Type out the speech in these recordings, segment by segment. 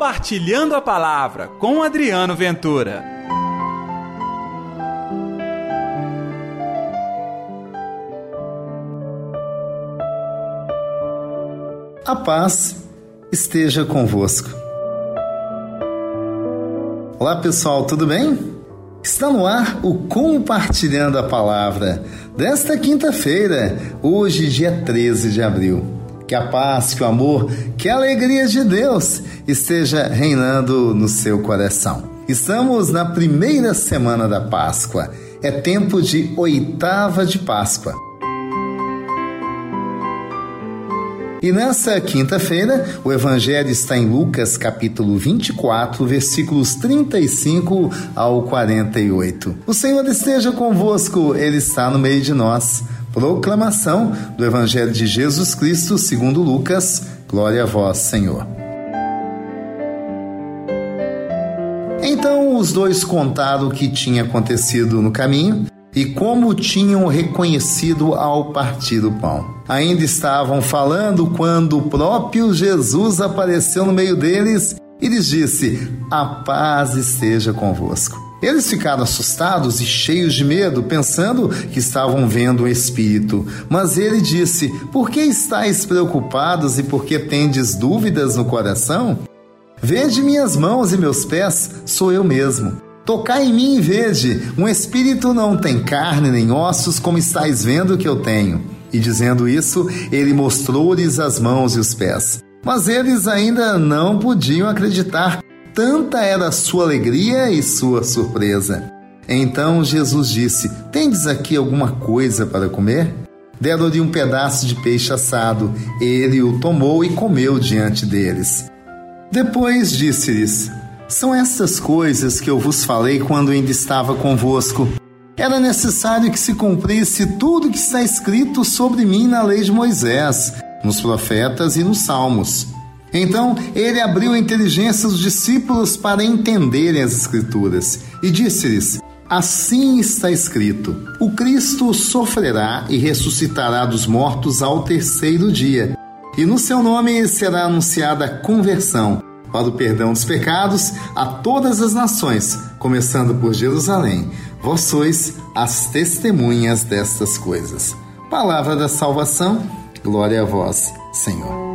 Compartilhando a Palavra com Adriano Ventura. A paz esteja convosco. Olá pessoal, tudo bem? Está no ar o Compartilhando a Palavra desta quinta-feira, hoje, dia 13 de abril. Que a paz, que o amor, que a alegria de Deus esteja reinando no seu coração. Estamos na primeira semana da Páscoa. É tempo de oitava de Páscoa. E nessa quinta-feira, o Evangelho está em Lucas capítulo 24, versículos 35 ao 48. O Senhor esteja convosco, Ele está no meio de nós. Proclamação do Evangelho de Jesus Cristo segundo Lucas. Glória a vós, Senhor. Então os dois contaram o que tinha acontecido no caminho e como tinham reconhecido ao partir o pão. Ainda estavam falando quando o próprio Jesus apareceu no meio deles e lhes disse: A paz esteja convosco. Eles ficaram assustados e cheios de medo, pensando que estavam vendo o Espírito. Mas ele disse: Por que estáis preocupados e por que tendes dúvidas no coração? Vede minhas mãos e meus pés, sou eu mesmo. Tocai em mim e vede, um espírito não tem carne nem ossos, como estáis vendo que eu tenho. E dizendo isso, ele mostrou-lhes as mãos e os pés. Mas eles ainda não podiam acreditar Tanta era sua alegria e sua surpresa. Então Jesus disse: Tendes aqui alguma coisa para comer? Deram-lhe um pedaço de peixe assado. Ele o tomou e comeu diante deles. Depois disse-lhes: São estas coisas que eu vos falei quando ainda estava convosco. Era necessário que se cumprisse tudo que está escrito sobre mim na lei de Moisés, nos profetas e nos salmos. Então ele abriu a inteligência dos discípulos para entenderem as Escrituras e disse-lhes: Assim está escrito: O Cristo sofrerá e ressuscitará dos mortos ao terceiro dia, e no seu nome será anunciada a conversão para o perdão dos pecados a todas as nações, começando por Jerusalém. Vós sois as testemunhas destas coisas. Palavra da salvação, glória a vós, Senhor.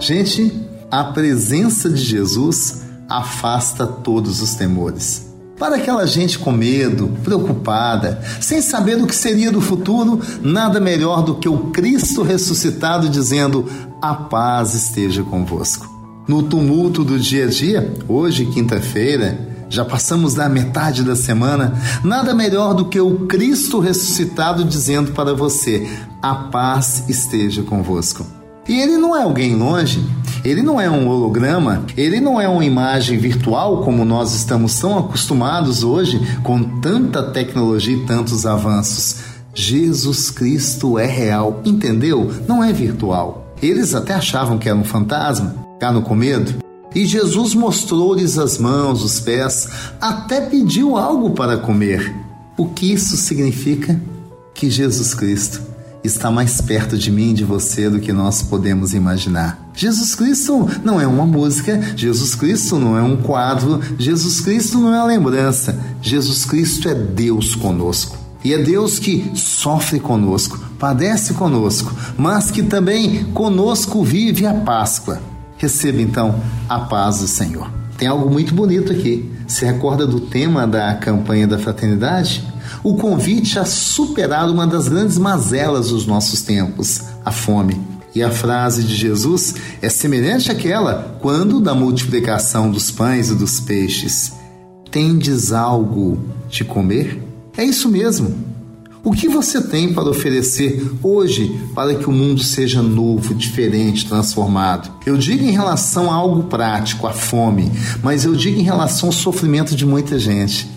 Gente, a presença de Jesus afasta todos os temores. Para aquela gente com medo, preocupada, sem saber do que seria do futuro, nada melhor do que o Cristo ressuscitado dizendo: A paz esteja convosco. No tumulto do dia a dia, hoje, quinta-feira, já passamos da metade da semana, nada melhor do que o Cristo ressuscitado dizendo para você: A paz esteja convosco. E ele não é alguém longe, ele não é um holograma, ele não é uma imagem virtual como nós estamos tão acostumados hoje com tanta tecnologia e tantos avanços. Jesus Cristo é real, entendeu? Não é virtual. Eles até achavam que era um fantasma, ficaram com medo. E Jesus mostrou-lhes as mãos, os pés, até pediu algo para comer. O que isso significa? Que Jesus Cristo está mais perto de mim e de você do que nós podemos imaginar. Jesus Cristo não é uma música, Jesus Cristo não é um quadro, Jesus Cristo não é uma lembrança. Jesus Cristo é Deus conosco. E é Deus que sofre conosco, padece conosco, mas que também conosco vive a Páscoa. Receba então a paz do Senhor. Tem algo muito bonito aqui. Se recorda do tema da campanha da fraternidade? O convite a superar uma das grandes mazelas dos nossos tempos, a fome. E a frase de Jesus é semelhante àquela quando da multiplicação dos pães e dos peixes. Tendes algo de comer? É isso mesmo. O que você tem para oferecer hoje para que o mundo seja novo, diferente, transformado? Eu digo em relação a algo prático, a fome, mas eu digo em relação ao sofrimento de muita gente.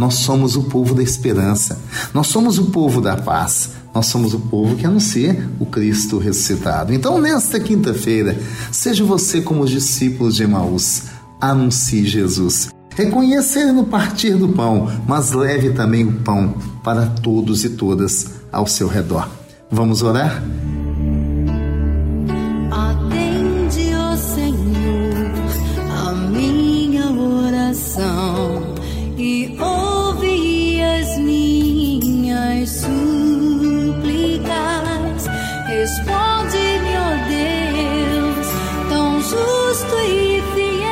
Nós somos o povo da esperança. Nós somos o povo da paz. Nós somos o povo que anuncia o Cristo ressuscitado. Então, nesta quinta-feira, seja você como os discípulos de Emaús. Anuncie Jesus. Reconheça Ele no partir do pão, mas leve também o pão para todos e todas ao seu redor. Vamos orar? Responde-me, oh Deus, tão justo e fiel.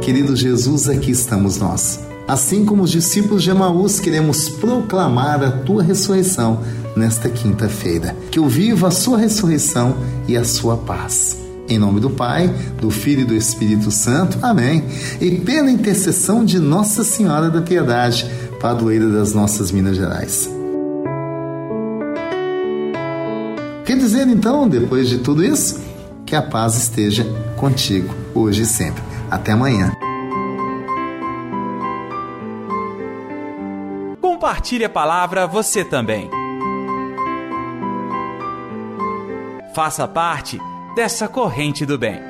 Querido Jesus, aqui estamos nós. Assim como os discípulos de Emaús, queremos proclamar a tua ressurreição nesta quinta-feira. Que eu viva a sua ressurreição e a sua paz. Em nome do Pai, do Filho e do Espírito Santo. Amém. E pela intercessão de Nossa Senhora da Piedade, padroeira das nossas Minas Gerais. Dizer então, depois de tudo isso, que a paz esteja contigo, hoje e sempre. Até amanhã. Compartilhe a palavra você também. Faça parte dessa corrente do bem.